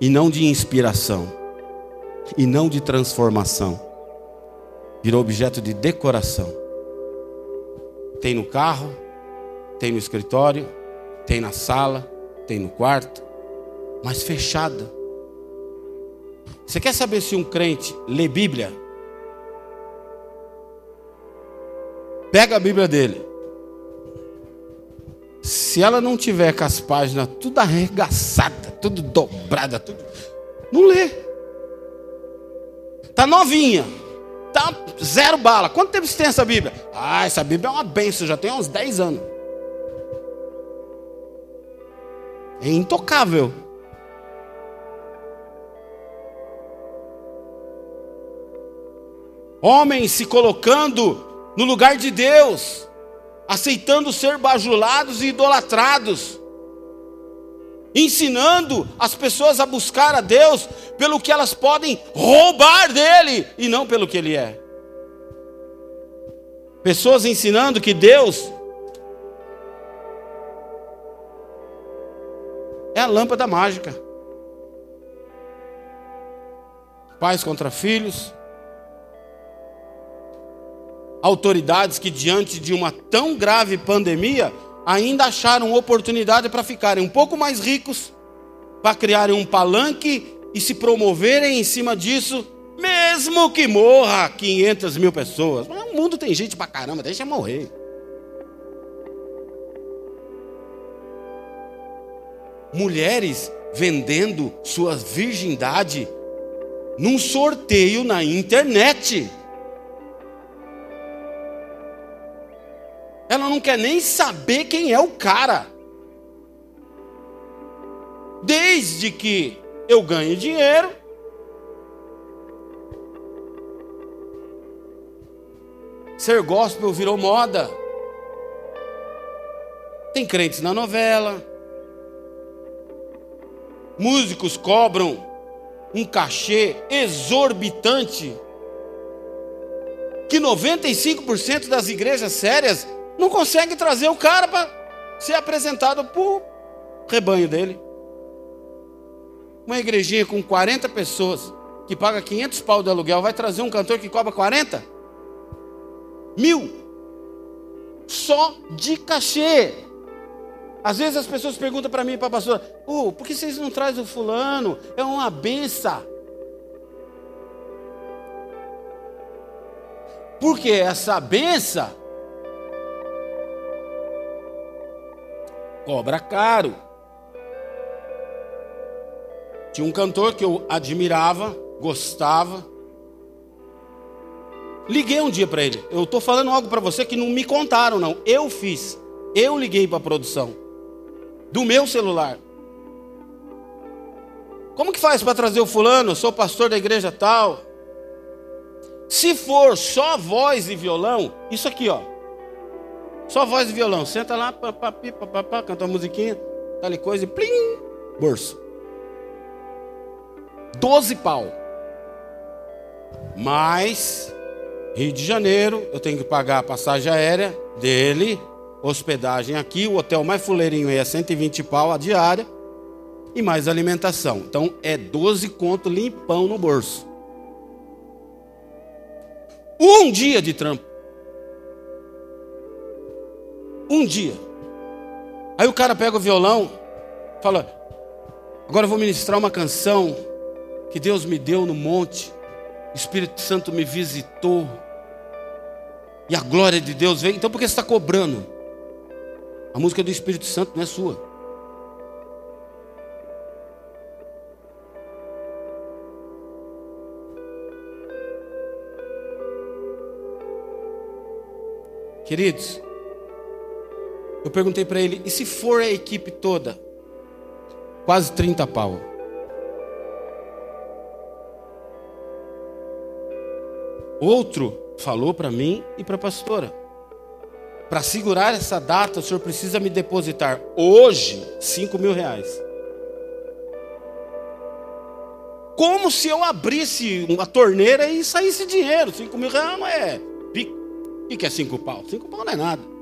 e não de inspiração, e não de transformação. Virou objeto de decoração. Tem no carro, tem no escritório, tem na sala, tem no quarto, mas fechada. Você quer saber se um crente lê Bíblia? Pega a Bíblia dele. Se ela não tiver com as páginas tudo arregaçada, tudo dobrada, tudo, não lê. Tá novinha. Tá zero bala. Quanto tempo você tem essa Bíblia? Ah, essa Bíblia é uma benção, já tem uns 10 anos. é intocável. Homens se colocando no lugar de Deus, aceitando ser bajulados e idolatrados, ensinando as pessoas a buscar a Deus pelo que elas podem roubar dele e não pelo que ele é. Pessoas ensinando que Deus É a lâmpada mágica. Pais contra filhos. Autoridades que, diante de uma tão grave pandemia, ainda acharam oportunidade para ficarem um pouco mais ricos, para criarem um palanque e se promoverem em cima disso, mesmo que morra 500 mil pessoas. O mundo tem gente para caramba, deixa morrer. mulheres vendendo sua virgindade num sorteio na internet. Ela não quer nem saber quem é o cara. Desde que eu ganhe dinheiro, ser gospel virou moda. Tem crentes na novela, músicos cobram um cachê exorbitante que 95% das igrejas sérias não conseguem trazer o cara para ser apresentado para o rebanho dele. Uma igrejinha com 40 pessoas, que paga 500 pau de aluguel, vai trazer um cantor que cobra 40? Mil. Só de cachê. Às vezes as pessoas perguntam para mim para a pastora: oh, por que vocês não trazem o fulano? É uma benção. Porque essa benção cobra caro. Tinha um cantor que eu admirava, gostava. Liguei um dia para ele. Eu estou falando algo para você que não me contaram, não. Eu fiz. Eu liguei para a produção do meu celular. Como que faz para trazer o fulano? Eu sou pastor da igreja tal. Se for só voz e violão, isso aqui, ó. Só voz e violão. Senta lá, papapi, canta uma musiquinha, tal e coisa e plim, bolso. Doze pau. Mas, Rio de Janeiro, eu tenho que pagar a passagem aérea dele, hospedagem aqui, o hotel mais fuleirinho aí é 120 pau a diária e mais alimentação. Então é 12 conto limpão no bolso. Um dia de trampo. Um dia. Aí o cara pega o violão, fala: Agora eu vou ministrar uma canção que Deus me deu no monte. O Espírito Santo me visitou. E a glória de Deus veio. Então por que você está cobrando? A música do Espírito Santo não é sua. Queridos, eu perguntei para ele: e se for a equipe toda? Quase 30 pau. Outro falou para mim e para a pastora: para segurar essa data, o senhor precisa me depositar hoje 5 mil reais. Como se eu abrisse uma torneira e saísse dinheiro. 5 mil reais não é. O que é 5 pau? 5 pau não é nada.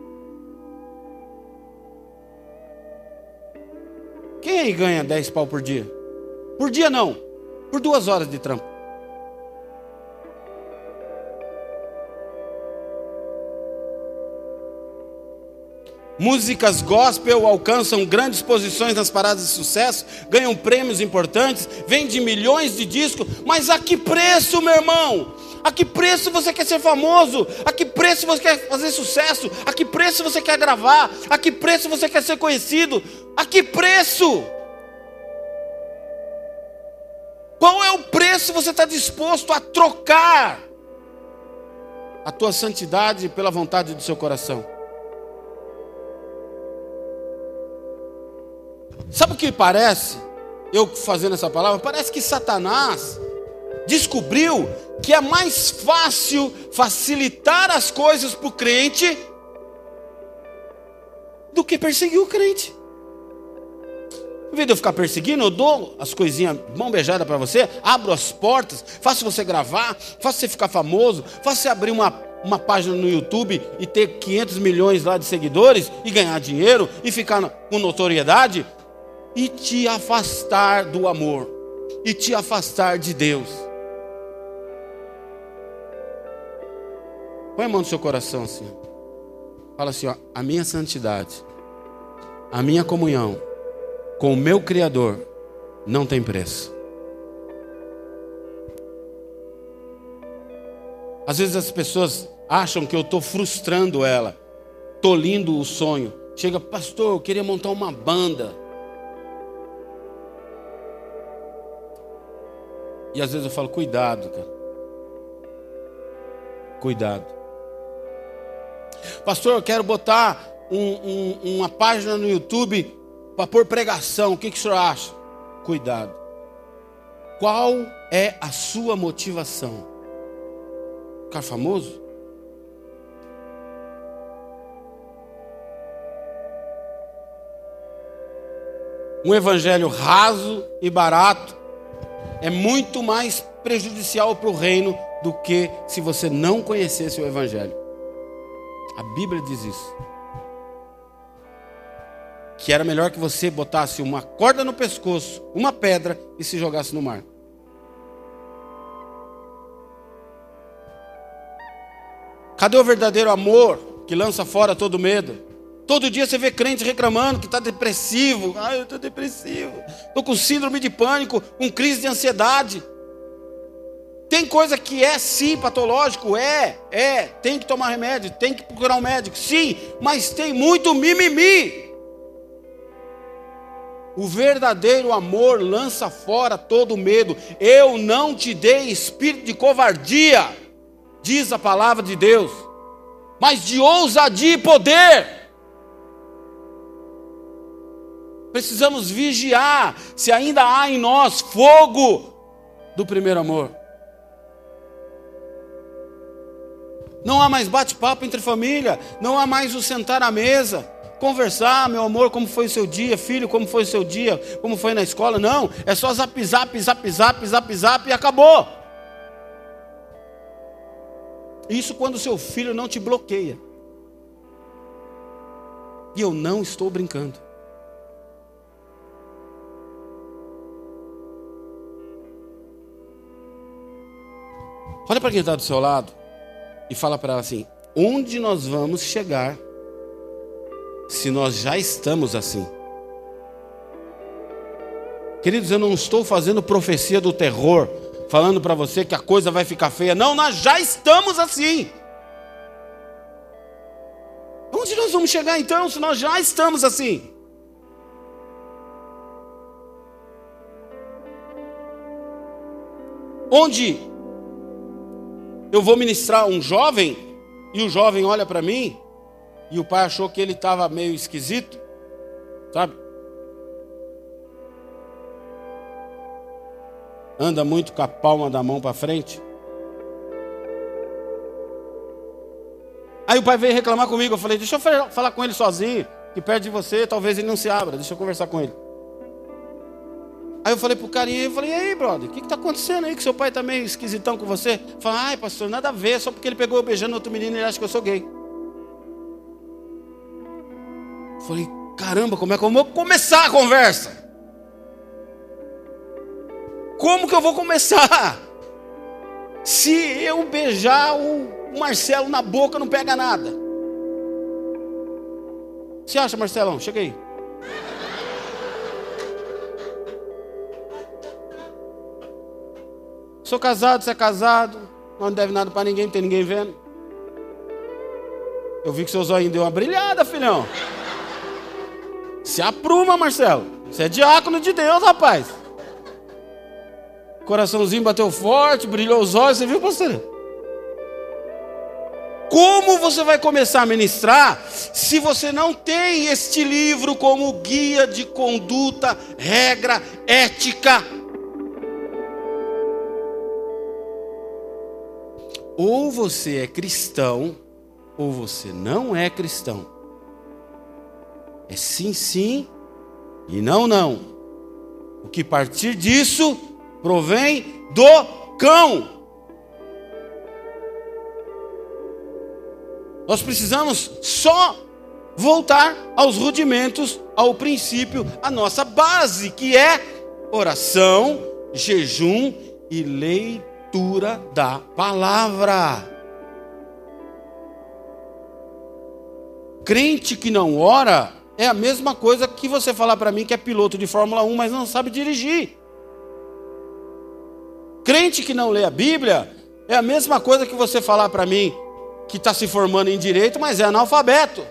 Quem aí ganha 10 pau por dia? Por dia não. Por duas horas de trampo. Músicas gospel alcançam grandes posições nas paradas de sucesso, ganham prêmios importantes, vende milhões de discos, mas a que preço, meu irmão? A que preço você quer ser famoso? A que preço você quer fazer sucesso? A que preço você quer gravar? A que preço você quer ser conhecido? A que preço? Qual é o preço você está disposto a trocar a tua santidade pela vontade do seu coração? Sabe o que parece? Eu fazendo essa palavra, parece que Satanás descobriu que é mais fácil facilitar as coisas para o crente do que perseguir o crente. Em vez de eu ficar perseguindo, eu dou as coisinhas mão beijada para você, abro as portas, faço você gravar, faço você ficar famoso, faço você abrir uma, uma página no YouTube e ter 500 milhões lá de seguidores e ganhar dinheiro e ficar com notoriedade e te afastar do amor, e te afastar de Deus. Põe a mão no seu coração assim. Fala assim: ó, a minha santidade, a minha comunhão com o meu Criador não tem preço. Às vezes as pessoas acham que eu estou frustrando ela, tolindo o sonho. Chega, pastor, eu queria montar uma banda. E às vezes eu falo, cuidado, cara. Cuidado. Pastor, eu quero botar um, um, uma página no YouTube para pôr pregação. O que, que o senhor acha? Cuidado. Qual é a sua motivação? Ficar famoso? Um evangelho raso e barato é muito mais prejudicial para o reino do que se você não conhecesse o Evangelho. A Bíblia diz isso. Que era melhor que você botasse uma corda no pescoço, uma pedra e se jogasse no mar. Cadê o verdadeiro amor que lança fora todo medo? Todo dia você vê crente reclamando que está depressivo. Ah, eu estou depressivo. Estou com síndrome de pânico, com crise de ansiedade. Tem coisa que é sim patológico, é, é, tem que tomar remédio, tem que procurar um médico, sim, mas tem muito mimimi. O verdadeiro amor lança fora todo medo. Eu não te dei espírito de covardia, diz a palavra de Deus, mas de ousadia e poder. Precisamos vigiar se ainda há em nós fogo do primeiro amor. Não há mais bate-papo entre família, não há mais o sentar à mesa, conversar, meu amor, como foi o seu dia, filho, como foi o seu dia, como foi na escola. Não, é só zap, zap, zap, zap, zap, zap e acabou. Isso quando o seu filho não te bloqueia. E eu não estou brincando. Olha para quem está do seu lado e fala para ela assim: onde nós vamos chegar se nós já estamos assim? Queridos, eu não estou fazendo profecia do terror, falando para você que a coisa vai ficar feia. Não, nós já estamos assim. Onde nós vamos chegar então se nós já estamos assim? Onde eu vou ministrar um jovem e o jovem olha para mim e o pai achou que ele estava meio esquisito, sabe? Anda muito com a palma da mão para frente. Aí o pai veio reclamar comigo. Eu falei: Deixa eu falar com ele sozinho, que perto de você, talvez ele não se abra. Deixa eu conversar com ele. Aí eu falei pro carinha, eu falei, e aí, brother, o que está acontecendo aí? Que seu pai está meio esquisitão com você? Fala, ai, pastor, nada a ver, só porque ele pegou eu beijando outro menino, ele acha que eu sou gay. Falei, caramba, como é que eu vou começar a conversa? Como que eu vou começar? [LAUGHS] Se eu beijar o Marcelo na boca, não pega nada. Você acha, Marcelão? Chega aí. Sou casado, você é casado, não deve nada para ninguém, não tem ninguém vendo. Eu vi que seus olhos deu uma brilhada, filhão. Se apruma, Marcelo. Você é diácono de Deus, rapaz. Coraçãozinho bateu forte, brilhou os olhos, você viu, pastor? Como você vai começar a ministrar se você não tem este livro como guia de conduta, regra, ética? Ou você é cristão, ou você não é cristão. É sim, sim e não, não. O que partir disso provém do cão. Nós precisamos só voltar aos rudimentos, ao princípio, a nossa base, que é oração, jejum e leitura da palavra. Crente que não ora é a mesma coisa que você falar para mim que é piloto de Fórmula 1, mas não sabe dirigir. Crente que não lê a Bíblia é a mesma coisa que você falar para mim que está se formando em direito, mas é analfabeto.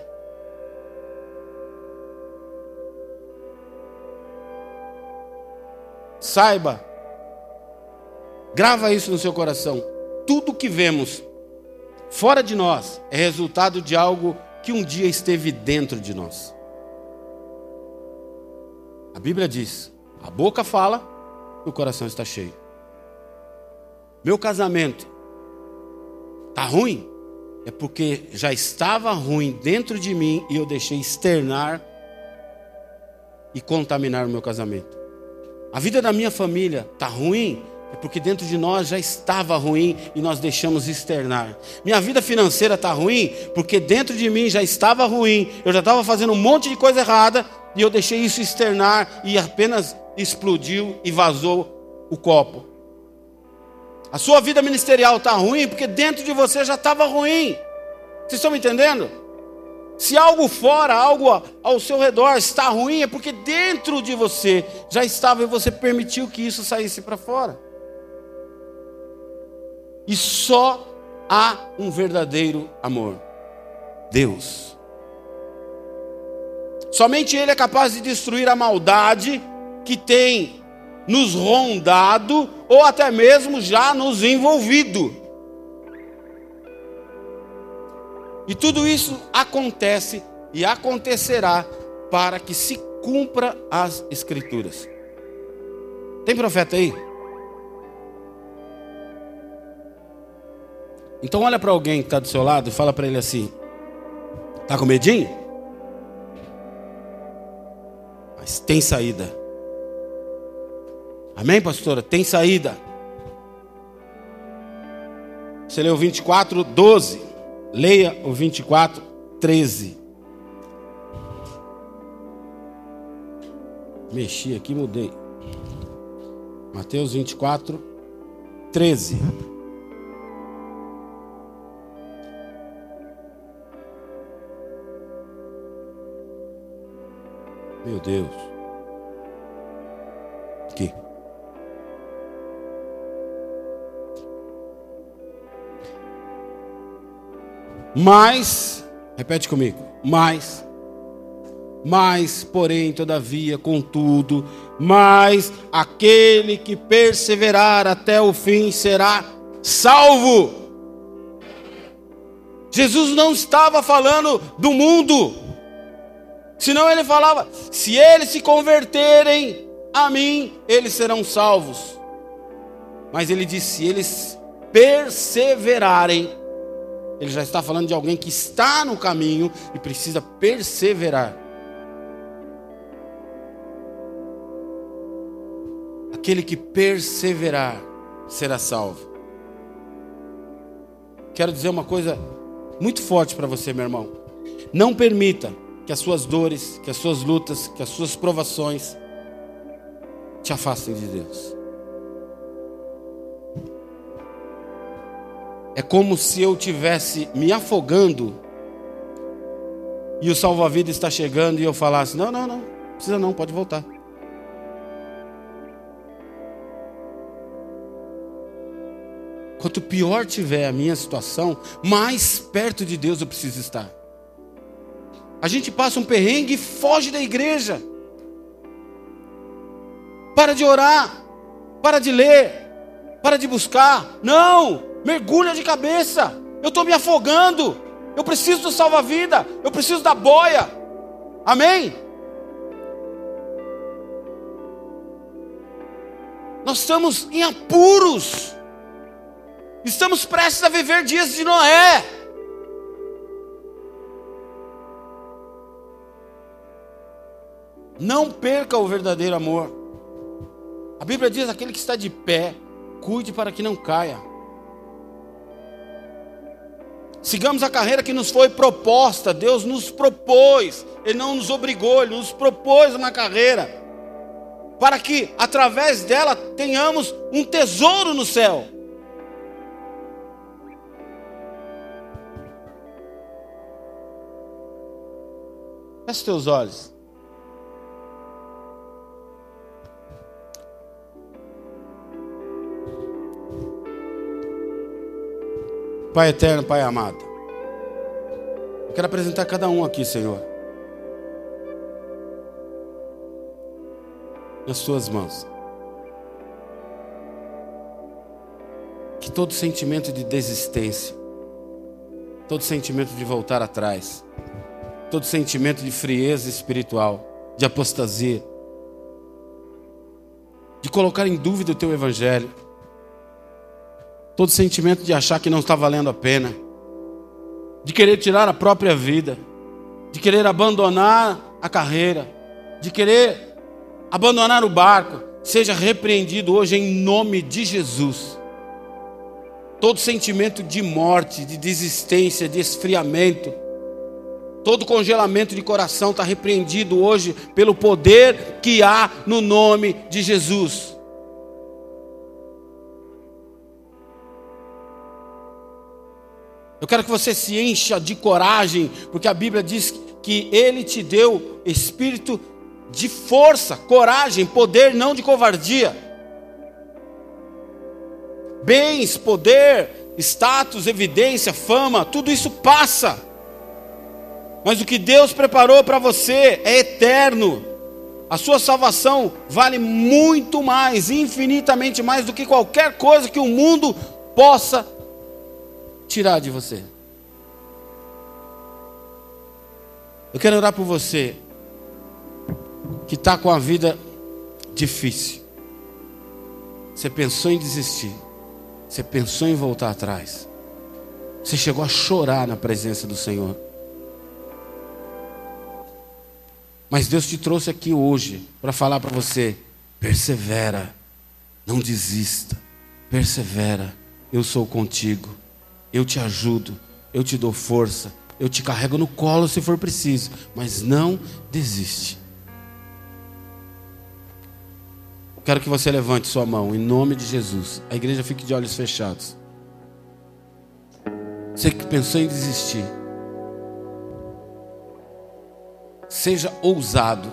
Saiba Grava isso no seu coração. Tudo que vemos fora de nós é resultado de algo que um dia esteve dentro de nós. A Bíblia diz: a boca fala e o coração está cheio. Meu casamento está ruim? É porque já estava ruim dentro de mim e eu deixei externar e contaminar o meu casamento. A vida da minha família está ruim é porque dentro de nós já estava ruim e nós deixamos externar. Minha vida financeira está ruim porque dentro de mim já estava ruim. Eu já estava fazendo um monte de coisa errada e eu deixei isso externar e apenas explodiu e vazou o copo. A sua vida ministerial está ruim porque dentro de você já estava ruim. Vocês estão me entendendo? Se algo fora, algo ao seu redor está ruim, é porque dentro de você já estava e você permitiu que isso saísse para fora. E só há um verdadeiro amor: Deus. Somente Ele é capaz de destruir a maldade que tem nos rondado ou até mesmo já nos envolvido. E tudo isso acontece e acontecerá para que se cumpra as escrituras. Tem profeta aí? Então olha para alguém que está do seu lado e fala para ele assim: Tá com medinho? Mas tem saída. Amém, pastora? Tem saída. Você leu 24, 12. Leia o 24, 13. Mexi aqui, mudei. Mateus 24, 13. Meu Deus. Aqui. Mas, repete comigo, mas, mas, porém, todavia, contudo, mas aquele que perseverar até o fim será salvo. Jesus não estava falando do mundo, senão ele falava: se eles se converterem a mim, eles serão salvos. Mas ele disse: se eles perseverarem, ele já está falando de alguém que está no caminho e precisa perseverar. Aquele que perseverar será salvo. Quero dizer uma coisa muito forte para você, meu irmão. Não permita que as suas dores, que as suas lutas, que as suas provações te afastem de Deus. É como se eu tivesse me afogando e o salva-vidas está chegando e eu falasse: "Não, não, não, precisa não, pode voltar". Quanto pior tiver a minha situação, mais perto de Deus eu preciso estar. A gente passa um perrengue e foge da igreja. Para de orar, para de ler, para de buscar. Não! mergulha de cabeça. Eu estou me afogando. Eu preciso do salva-vida. Eu preciso da boia. Amém? Nós estamos em apuros. Estamos prestes a viver dias de Noé. Não perca o verdadeiro amor. A Bíblia diz: aquele que está de pé, cuide para que não caia. Sigamos a carreira que nos foi proposta. Deus nos propôs, Ele não nos obrigou, Ele nos propôs uma carreira. Para que através dela tenhamos um tesouro no céu. Feche teus olhos. Pai eterno, Pai amado. Eu quero apresentar cada um aqui, Senhor. Nas suas mãos. Que todo sentimento de desistência, todo sentimento de voltar atrás, todo sentimento de frieza espiritual, de apostasia, de colocar em dúvida o teu evangelho, todo sentimento de achar que não está valendo a pena, de querer tirar a própria vida, de querer abandonar a carreira, de querer abandonar o barco, seja repreendido hoje em nome de Jesus. Todo sentimento de morte, de desistência, de esfriamento, Todo congelamento de coração está repreendido hoje pelo poder que há no nome de Jesus. Eu quero que você se encha de coragem, porque a Bíblia diz que Ele te deu espírito de força, coragem, poder, não de covardia. Bens, poder, status, evidência, fama, tudo isso passa. Mas o que Deus preparou para você é eterno. A sua salvação vale muito mais, infinitamente mais do que qualquer coisa que o mundo possa tirar de você. Eu quero orar por você que está com a vida difícil. Você pensou em desistir. Você pensou em voltar atrás. Você chegou a chorar na presença do Senhor. Mas Deus te trouxe aqui hoje para falar para você: persevera, não desista, persevera, eu sou contigo, eu te ajudo, eu te dou força, eu te carrego no colo se for preciso, mas não desiste. Quero que você levante sua mão em nome de Jesus. A igreja fique de olhos fechados. Você que pensou em desistir, seja ousado.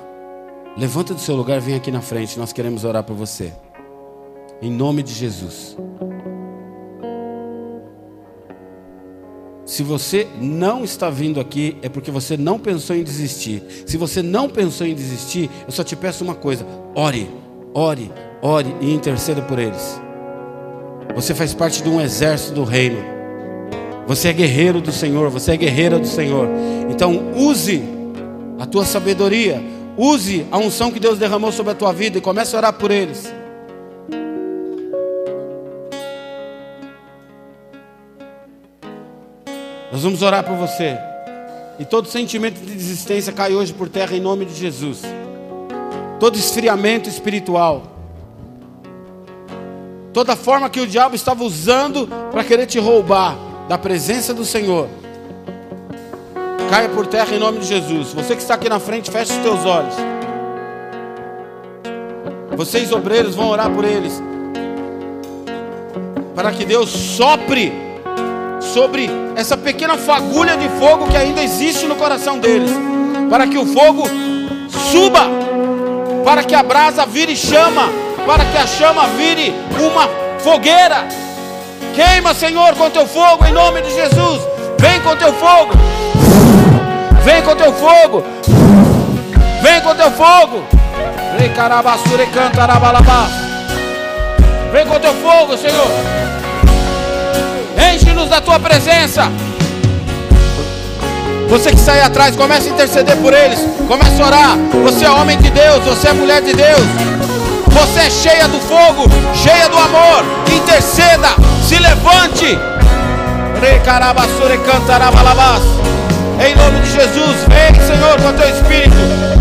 Levanta do seu lugar vem aqui na frente. Nós queremos orar por você. Em nome de Jesus. Se você não está vindo aqui, é porque você não pensou em desistir. Se você não pensou em desistir, eu só te peço uma coisa: ore, ore, ore e interceda por eles. Você faz parte de um exército do reino. Você é guerreiro do Senhor, você é guerreira do Senhor. Então use a tua sabedoria, use a unção que Deus derramou sobre a tua vida e comece a orar por eles. Nós vamos orar por você. E todo sentimento de desistência cai hoje por terra em nome de Jesus. Todo esfriamento espiritual. Toda forma que o diabo estava usando para querer te roubar da presença do Senhor. Caia por terra em nome de Jesus. Você que está aqui na frente, feche os teus olhos. Vocês obreiros vão orar por eles. Para que Deus sopre sobre essa pequena fagulha de fogo que ainda existe no coração deles, para que o fogo suba, para que a brasa vire chama, para que a chama vire uma fogueira. Queima, Senhor, com teu fogo em nome de Jesus. Vem com teu fogo. Vem com teu fogo. Vem com teu fogo. Vem com teu fogo, Senhor. Enche-nos da tua presença. Você que sai atrás, comece a interceder por eles. Comece a orar. Você é homem de Deus, você é mulher de Deus. Você é cheia do fogo, cheia do amor. Interceda, se levante. Em nome de Jesus, vem, Senhor, com teu espírito.